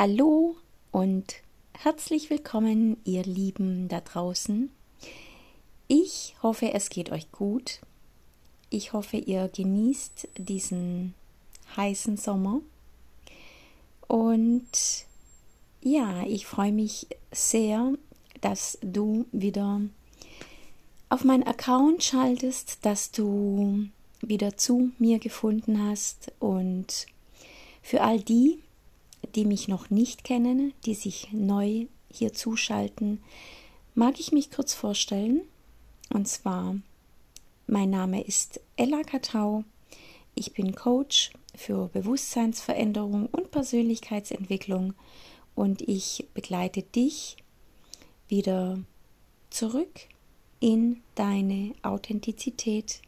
Hallo und herzlich willkommen, ihr Lieben da draußen. Ich hoffe, es geht euch gut. Ich hoffe, ihr genießt diesen heißen Sommer. Und ja, ich freue mich sehr, dass du wieder auf meinen Account schaltest, dass du wieder zu mir gefunden hast und für all die, die mich noch nicht kennen, die sich neu hier zuschalten, mag ich mich kurz vorstellen. Und zwar, mein Name ist Ella Katau. Ich bin Coach für Bewusstseinsveränderung und Persönlichkeitsentwicklung und ich begleite dich wieder zurück in deine Authentizität,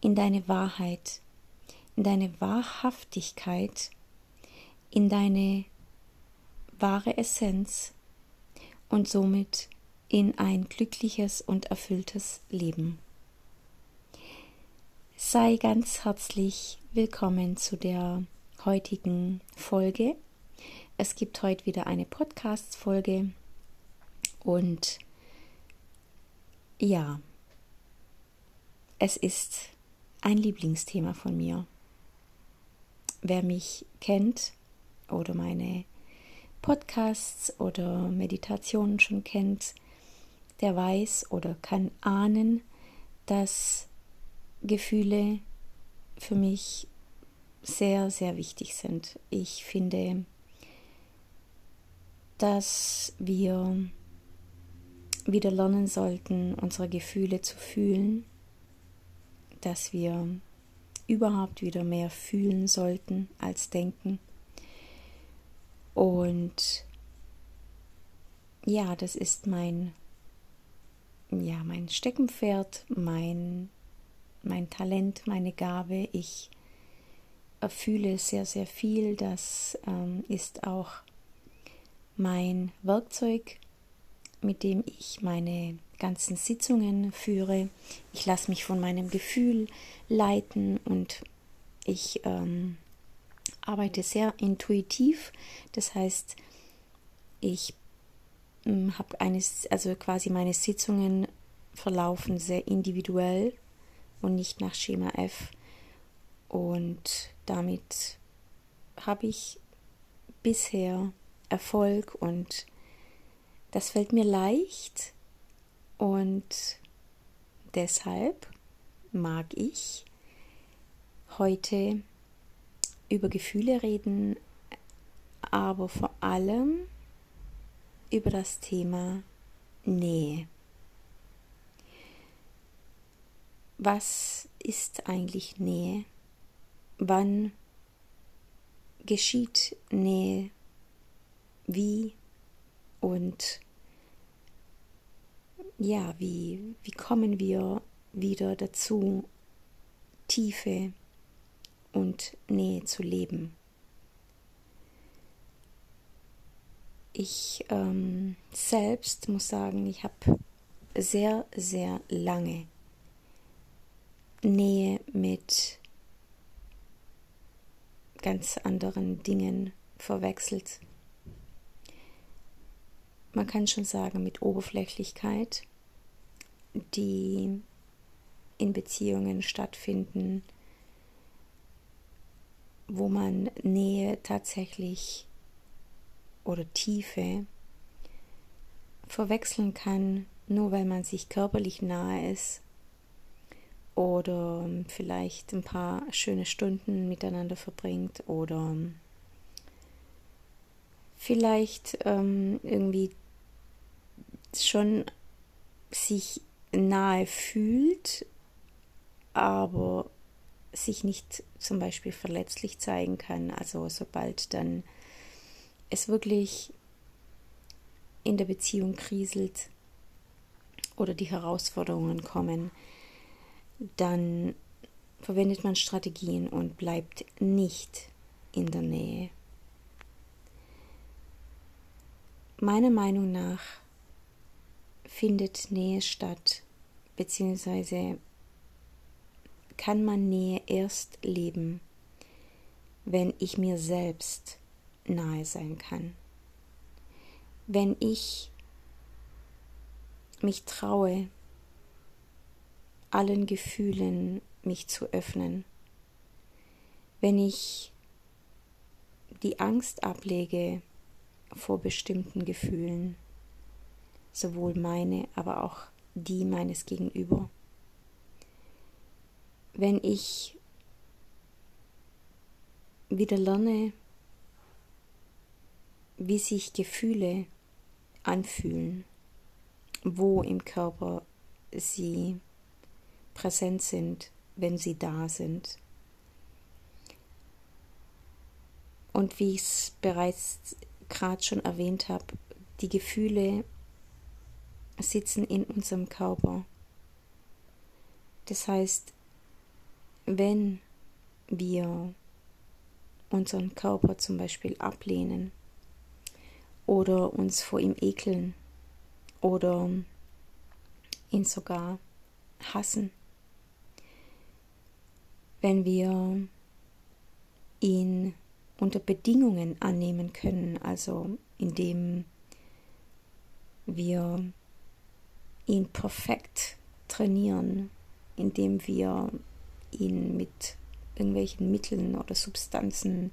in deine Wahrheit, in deine Wahrhaftigkeit in deine wahre Essenz und somit in ein glückliches und erfülltes Leben. Sei ganz herzlich willkommen zu der heutigen Folge. Es gibt heute wieder eine Podcast-Folge und ja, es ist ein Lieblingsthema von mir. Wer mich kennt, oder meine Podcasts oder Meditationen schon kennt, der weiß oder kann ahnen, dass Gefühle für mich sehr, sehr wichtig sind. Ich finde, dass wir wieder lernen sollten, unsere Gefühle zu fühlen, dass wir überhaupt wieder mehr fühlen sollten als denken und ja, das ist mein, ja, mein Steckenpferd, mein, mein Talent, meine Gabe. Ich fühle sehr, sehr viel. Das ähm, ist auch mein Werkzeug, mit dem ich meine ganzen Sitzungen führe. Ich lasse mich von meinem Gefühl leiten und ich ähm, arbeite sehr intuitiv. Das heißt, ich hm, habe eines, also quasi meine Sitzungen verlaufen sehr individuell und nicht nach Schema F. Und damit habe ich bisher Erfolg und das fällt mir leicht und deshalb mag ich heute über Gefühle reden, aber vor allem über das Thema Nähe. Was ist eigentlich Nähe? Wann geschieht Nähe? Wie? Und ja, wie, wie kommen wir wieder dazu, Tiefe und Nähe zu leben. Ich ähm, selbst muss sagen, ich habe sehr, sehr lange Nähe mit ganz anderen Dingen verwechselt. Man kann schon sagen, mit Oberflächlichkeit, die in Beziehungen stattfinden, wo man Nähe tatsächlich oder Tiefe verwechseln kann, nur weil man sich körperlich nahe ist oder vielleicht ein paar schöne Stunden miteinander verbringt oder vielleicht ähm, irgendwie schon sich nahe fühlt, aber sich nicht zum Beispiel verletzlich zeigen kann. Also sobald dann es wirklich in der Beziehung kriselt oder die Herausforderungen kommen, dann verwendet man Strategien und bleibt nicht in der Nähe. Meiner Meinung nach findet Nähe statt, beziehungsweise kann man Nähe erst leben, wenn ich mir selbst nahe sein kann. Wenn ich mich traue, allen Gefühlen mich zu öffnen, wenn ich die Angst ablege vor bestimmten Gefühlen, sowohl meine, aber auch die meines Gegenüber. Wenn ich wieder lerne, wie sich Gefühle anfühlen, wo im Körper sie präsent sind, wenn sie da sind. Und wie ich es bereits gerade schon erwähnt habe, die Gefühle sitzen in unserem Körper. Das heißt, wenn wir unseren Körper zum Beispiel ablehnen oder uns vor ihm ekeln oder ihn sogar hassen, wenn wir ihn unter Bedingungen annehmen können, also indem wir ihn perfekt trainieren, indem wir ihn mit irgendwelchen Mitteln oder Substanzen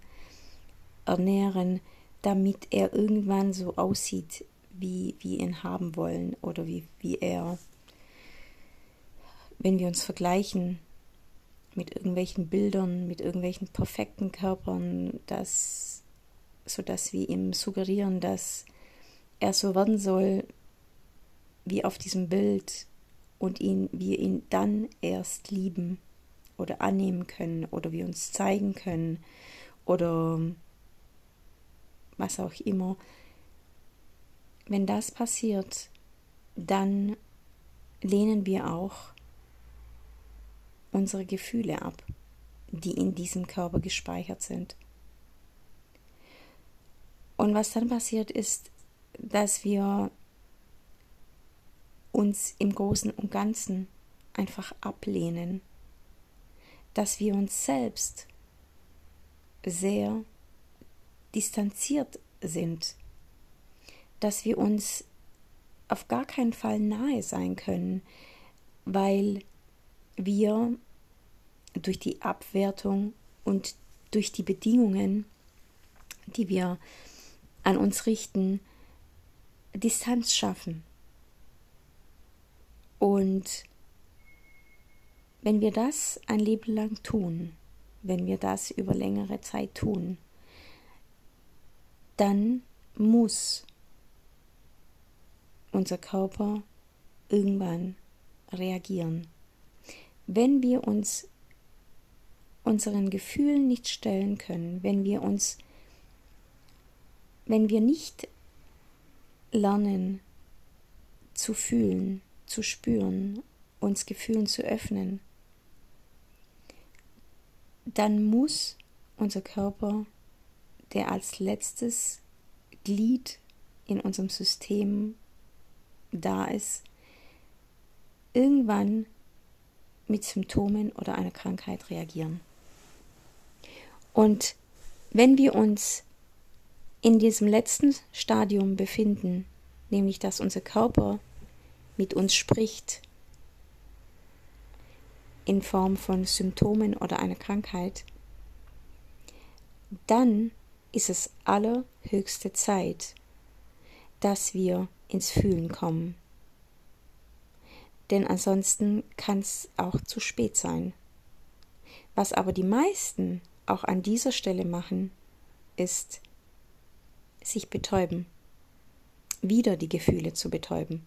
ernähren, damit er irgendwann so aussieht, wie wir ihn haben wollen oder wie, wie er, wenn wir uns vergleichen mit irgendwelchen Bildern, mit irgendwelchen perfekten Körpern, dass, sodass wir ihm suggerieren, dass er so werden soll wie auf diesem Bild und ihn, wir ihn dann erst lieben oder annehmen können oder wir uns zeigen können oder was auch immer. Wenn das passiert, dann lehnen wir auch unsere Gefühle ab, die in diesem Körper gespeichert sind. Und was dann passiert ist, dass wir uns im Großen und Ganzen einfach ablehnen dass wir uns selbst sehr distanziert sind, dass wir uns auf gar keinen Fall nahe sein können, weil wir durch die Abwertung und durch die Bedingungen, die wir an uns richten, Distanz schaffen. Und wenn wir das ein Leben lang tun, wenn wir das über längere Zeit tun, dann muss unser Körper irgendwann reagieren. Wenn wir uns unseren Gefühlen nicht stellen können, wenn wir uns, wenn wir nicht lernen zu fühlen, zu spüren, uns Gefühlen zu öffnen, dann muss unser Körper, der als letztes Glied in unserem System da ist, irgendwann mit Symptomen oder einer Krankheit reagieren. Und wenn wir uns in diesem letzten Stadium befinden, nämlich dass unser Körper mit uns spricht, in Form von Symptomen oder einer Krankheit, dann ist es allerhöchste Zeit, dass wir ins Fühlen kommen. Denn ansonsten kann es auch zu spät sein. Was aber die meisten auch an dieser Stelle machen, ist sich betäuben, wieder die Gefühle zu betäuben.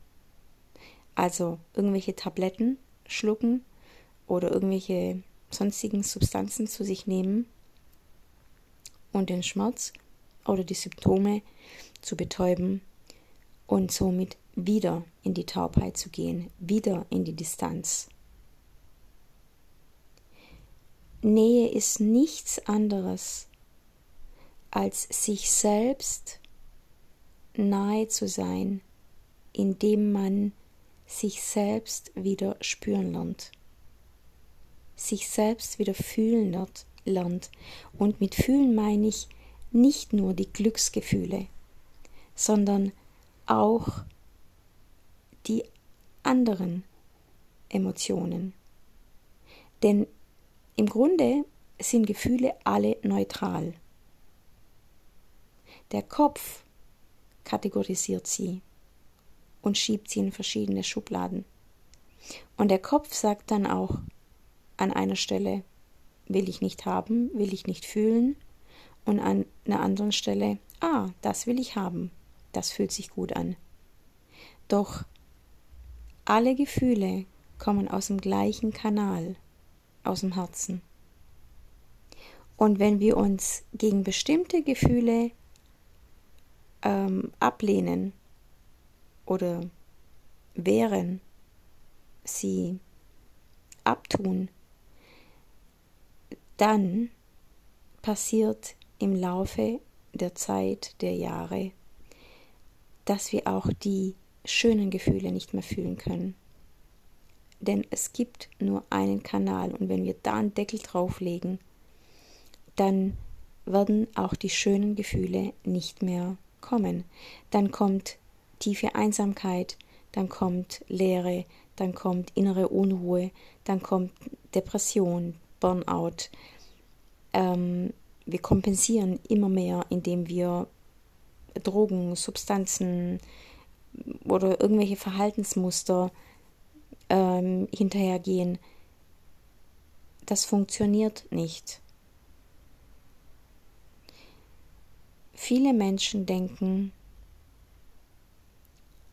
Also irgendwelche Tabletten schlucken oder irgendwelche sonstigen Substanzen zu sich nehmen und den Schmerz oder die Symptome zu betäuben und somit wieder in die Taubheit zu gehen, wieder in die Distanz. Nähe ist nichts anderes als sich selbst nahe zu sein, indem man sich selbst wieder spüren lernt sich selbst wieder fühlen lernt. Und mit fühlen meine ich nicht nur die Glücksgefühle, sondern auch die anderen Emotionen. Denn im Grunde sind Gefühle alle neutral. Der Kopf kategorisiert sie und schiebt sie in verschiedene Schubladen. Und der Kopf sagt dann auch an einer Stelle, will ich nicht haben, will ich nicht fühlen, und an einer anderen Stelle, ah, das will ich haben, das fühlt sich gut an. Doch alle Gefühle kommen aus dem gleichen Kanal, aus dem Herzen. Und wenn wir uns gegen bestimmte Gefühle ähm, ablehnen oder wehren, sie abtun, dann passiert im Laufe der Zeit, der Jahre, dass wir auch die schönen Gefühle nicht mehr fühlen können. Denn es gibt nur einen Kanal und wenn wir da einen Deckel drauflegen, dann werden auch die schönen Gefühle nicht mehr kommen. Dann kommt tiefe Einsamkeit, dann kommt Leere, dann kommt innere Unruhe, dann kommt Depression, Burnout. Ähm, wir kompensieren immer mehr, indem wir Drogen, Substanzen oder irgendwelche Verhaltensmuster ähm, hinterhergehen. Das funktioniert nicht. Viele Menschen denken,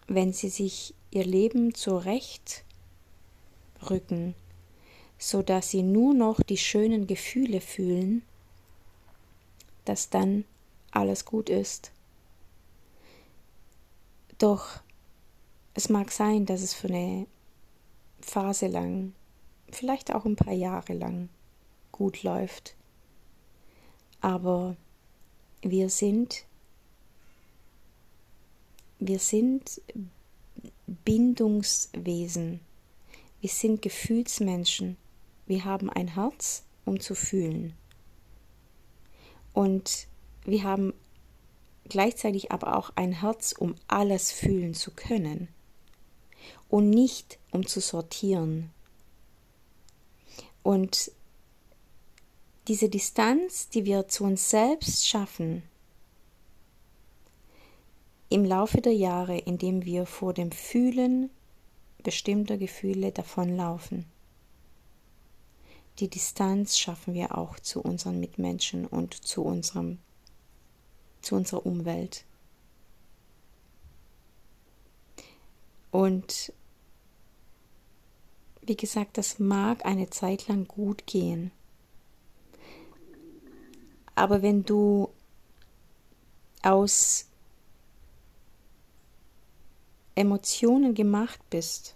wenn sie sich ihr Leben zurecht rücken, so dass sie nur noch die schönen Gefühle fühlen, dass dann alles gut ist. Doch es mag sein, dass es für eine Phase lang, vielleicht auch ein paar Jahre lang gut läuft. Aber wir sind wir sind Bindungswesen. Wir sind Gefühlsmenschen. Wir haben ein Herz, um zu fühlen. Und wir haben gleichzeitig aber auch ein Herz, um alles fühlen zu können und nicht um zu sortieren. Und diese Distanz, die wir zu uns selbst schaffen, im Laufe der Jahre, indem wir vor dem Fühlen bestimmter Gefühle davonlaufen. Die Distanz schaffen wir auch zu unseren Mitmenschen und zu unserem zu unserer Umwelt. Und wie gesagt, das mag eine Zeit lang gut gehen. Aber wenn du aus Emotionen gemacht bist,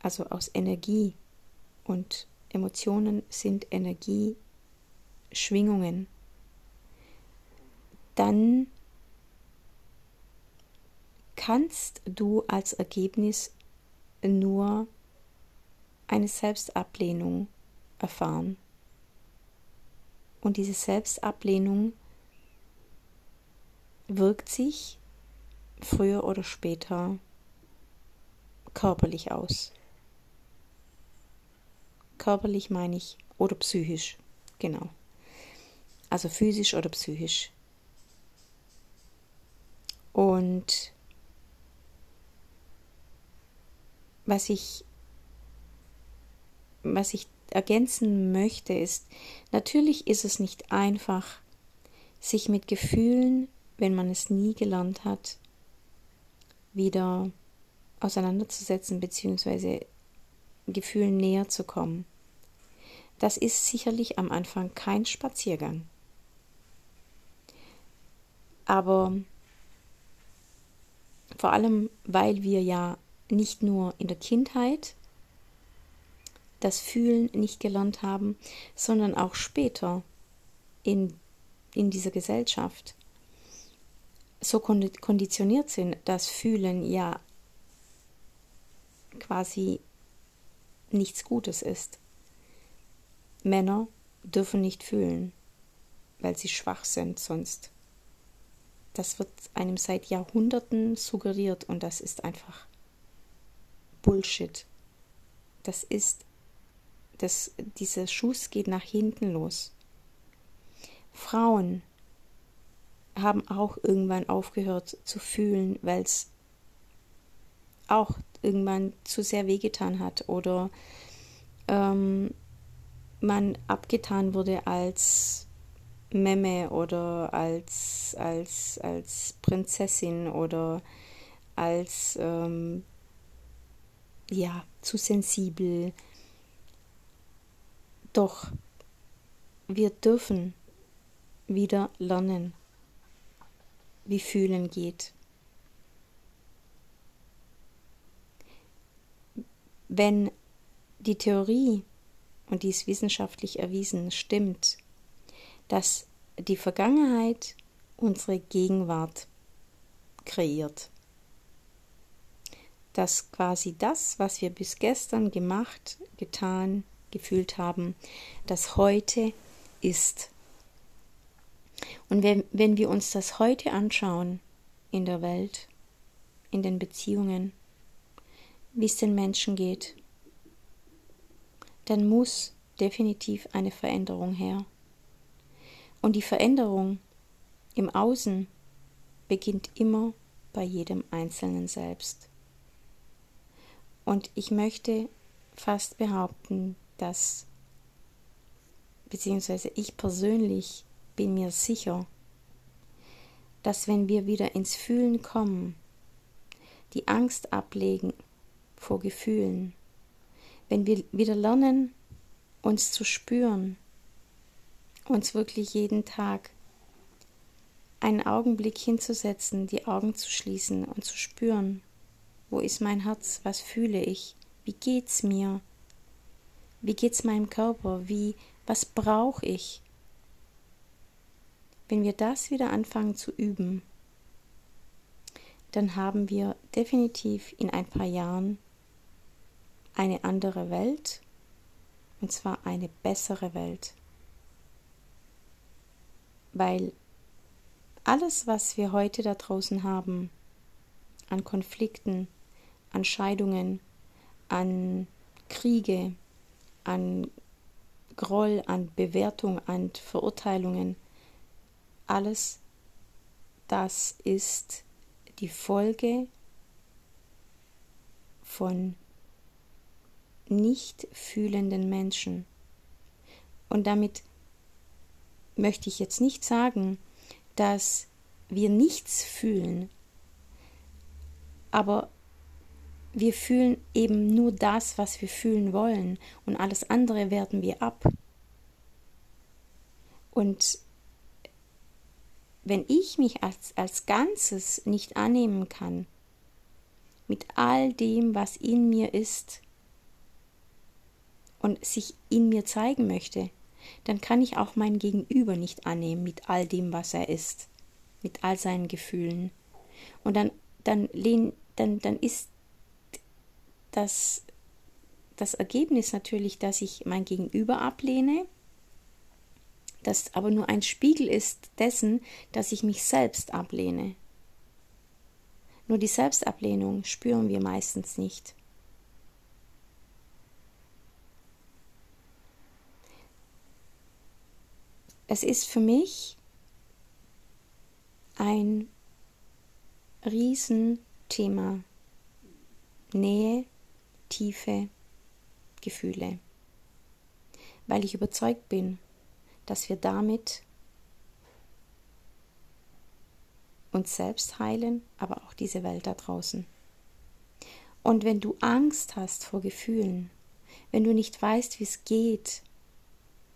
also aus Energie, und Emotionen sind Energieschwingungen, dann kannst du als Ergebnis nur eine Selbstablehnung erfahren. Und diese Selbstablehnung wirkt sich früher oder später körperlich aus. Körperlich meine ich oder psychisch, genau. Also physisch oder psychisch. Und was ich, was ich ergänzen möchte, ist, natürlich ist es nicht einfach, sich mit Gefühlen, wenn man es nie gelernt hat, wieder auseinanderzusetzen bzw. Gefühlen näher zu kommen. Das ist sicherlich am Anfang kein Spaziergang. Aber vor allem, weil wir ja nicht nur in der Kindheit das Fühlen nicht gelernt haben, sondern auch später in, in dieser Gesellschaft so konditioniert sind, dass Fühlen ja quasi nichts Gutes ist. Männer dürfen nicht fühlen. weil sie schwach sind sonst. Das wird einem seit Jahrhunderten suggeriert und das ist einfach Bullshit. Das ist, das, dieser Schuss geht nach hinten los. Frauen haben auch irgendwann aufgehört zu fühlen, weil es auch irgendwann zu sehr wehgetan hat oder ähm, man abgetan wurde als Memme oder als, als, als Prinzessin oder als ähm, ja, zu sensibel. Doch wir dürfen wieder lernen, wie fühlen geht. Wenn die Theorie, und die ist wissenschaftlich erwiesen, stimmt, dass die Vergangenheit unsere Gegenwart kreiert. Dass quasi das, was wir bis gestern gemacht, getan, gefühlt haben, das heute ist. Und wenn, wenn wir uns das heute anschauen in der Welt, in den Beziehungen, wie es den Menschen geht, dann muss definitiv eine Veränderung her. Und die Veränderung im Außen beginnt immer bei jedem Einzelnen selbst. Und ich möchte fast behaupten, dass, beziehungsweise ich persönlich bin mir sicher, dass wenn wir wieder ins Fühlen kommen, die Angst ablegen vor Gefühlen, wenn wir wieder lernen, uns zu spüren, uns wirklich jeden Tag einen Augenblick hinzusetzen, die Augen zu schließen und zu spüren, wo ist mein Herz, was fühle ich, wie geht's mir, wie geht's meinem Körper, wie, was brauche ich. Wenn wir das wieder anfangen zu üben, dann haben wir definitiv in ein paar Jahren eine andere Welt, und zwar eine bessere Welt. Weil alles, was wir heute da draußen haben, an Konflikten, an Scheidungen, an Kriege, an Groll, an Bewertung, an Verurteilungen, alles das ist die Folge von nicht fühlenden Menschen. Und damit möchte ich jetzt nicht sagen, dass wir nichts fühlen, aber wir fühlen eben nur das, was wir fühlen wollen und alles andere werten wir ab. Und wenn ich mich als, als Ganzes nicht annehmen kann, mit all dem, was in mir ist und sich in mir zeigen möchte, dann kann ich auch mein Gegenüber nicht annehmen mit all dem, was er ist, mit all seinen Gefühlen. Und dann, dann, lehn, dann, dann ist das, das Ergebnis natürlich, dass ich mein Gegenüber ablehne, das aber nur ein Spiegel ist dessen, dass ich mich selbst ablehne. Nur die Selbstablehnung spüren wir meistens nicht. Es ist für mich ein Riesenthema. Nähe, tiefe Gefühle. Weil ich überzeugt bin, dass wir damit uns selbst heilen, aber auch diese Welt da draußen. Und wenn du Angst hast vor Gefühlen, wenn du nicht weißt, wie es geht,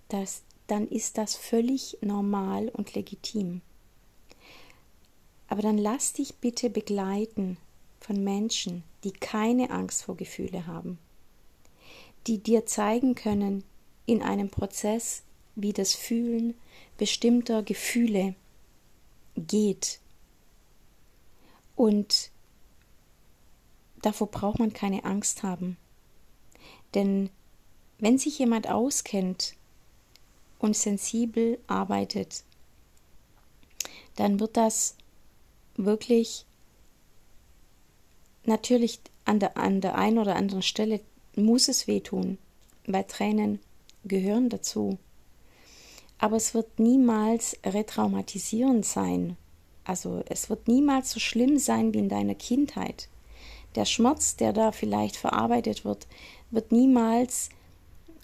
dass dann ist das völlig normal und legitim. Aber dann lass dich bitte begleiten von Menschen, die keine Angst vor Gefühle haben, die dir zeigen können in einem Prozess, wie das Fühlen bestimmter Gefühle geht. Und davor braucht man keine Angst haben. Denn wenn sich jemand auskennt und sensibel arbeitet dann wird das wirklich natürlich an der, an der einen oder anderen Stelle muss es wehtun, weil Tränen gehören dazu. Aber es wird niemals retraumatisierend sein. Also es wird niemals so schlimm sein wie in deiner Kindheit. Der Schmerz, der da vielleicht verarbeitet wird, wird niemals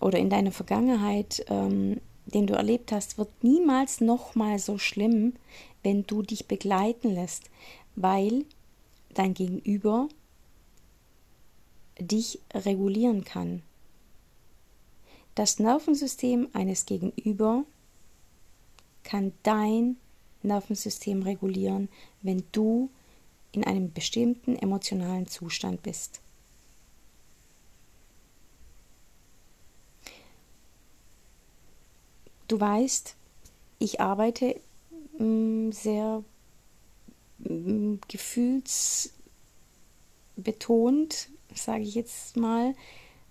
oder in deiner Vergangenheit, ähm, den du erlebt hast, wird niemals nochmal so schlimm, wenn du dich begleiten lässt, weil dein Gegenüber dich regulieren kann. Das Nervensystem eines Gegenüber kann dein Nervensystem regulieren, wenn du in einem bestimmten emotionalen Zustand bist. Du weißt, ich arbeite mm, sehr mm, gefühlsbetont, sage ich jetzt mal.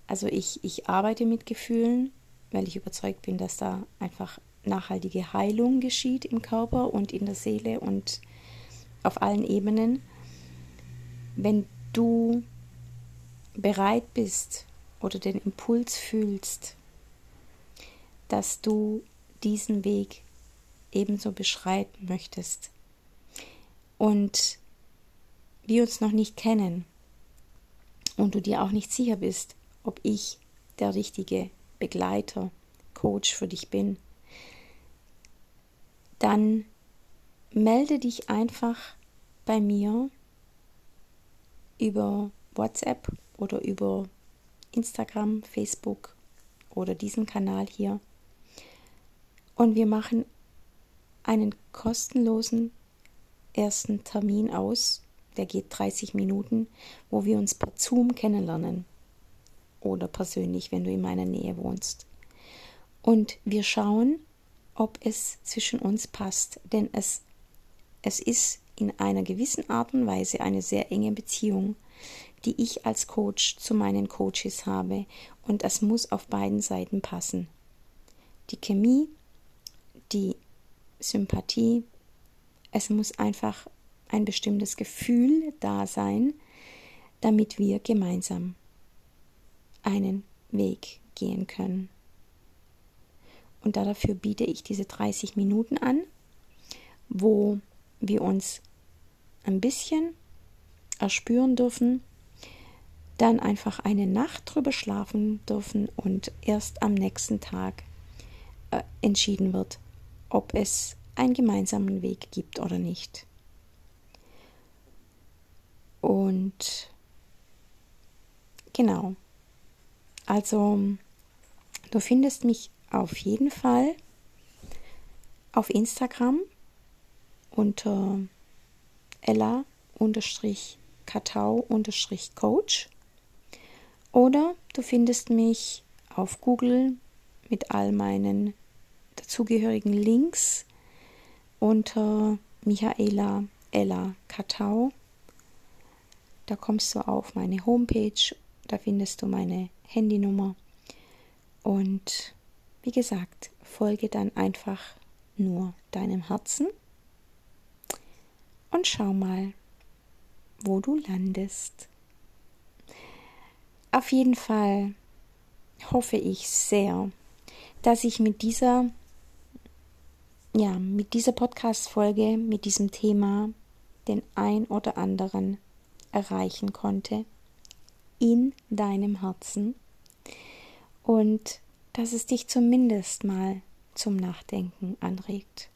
Also ich, ich arbeite mit Gefühlen, weil ich überzeugt bin, dass da einfach nachhaltige Heilung geschieht im Körper und in der Seele und auf allen Ebenen. Wenn du bereit bist oder den Impuls fühlst, dass du diesen Weg ebenso beschreiten möchtest und wir uns noch nicht kennen und du dir auch nicht sicher bist, ob ich der richtige Begleiter, Coach für dich bin, dann melde dich einfach bei mir über WhatsApp oder über Instagram, Facebook oder diesen Kanal hier. Und wir machen einen kostenlosen ersten Termin aus. Der geht 30 Minuten, wo wir uns per Zoom kennenlernen. Oder persönlich, wenn du in meiner Nähe wohnst. Und wir schauen, ob es zwischen uns passt, denn es, es ist in einer gewissen Art und Weise eine sehr enge Beziehung, die ich als Coach zu meinen Coaches habe und es muss auf beiden Seiten passen. Die Chemie, die Sympathie, es muss einfach ein bestimmtes Gefühl da sein, damit wir gemeinsam einen Weg gehen können. Und dafür biete ich diese 30 Minuten an, wo wir uns ein bisschen erspüren dürfen, dann einfach eine Nacht drüber schlafen dürfen und erst am nächsten Tag äh, entschieden wird, ob es einen gemeinsamen Weg gibt oder nicht. Und genau, also du findest mich auf jeden Fall auf Instagram unter ella-katau-coach oder du findest mich auf Google mit all meinen dazugehörigen Links unter Michaela Ella Katau. Da kommst du auf meine Homepage, da findest du meine Handynummer und wie gesagt, folge dann einfach nur deinem Herzen und schau mal, wo du landest. Auf jeden Fall hoffe ich sehr, dass ich mit dieser ja, mit dieser Podcast Folge, mit diesem Thema den ein oder anderen erreichen konnte in deinem Herzen und dass es dich zumindest mal zum Nachdenken anregt.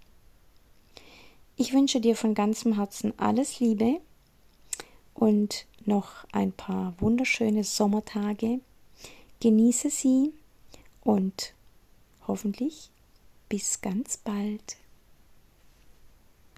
Ich wünsche dir von ganzem Herzen alles Liebe und noch ein paar wunderschöne Sommertage. Genieße sie und hoffentlich bis ganz bald.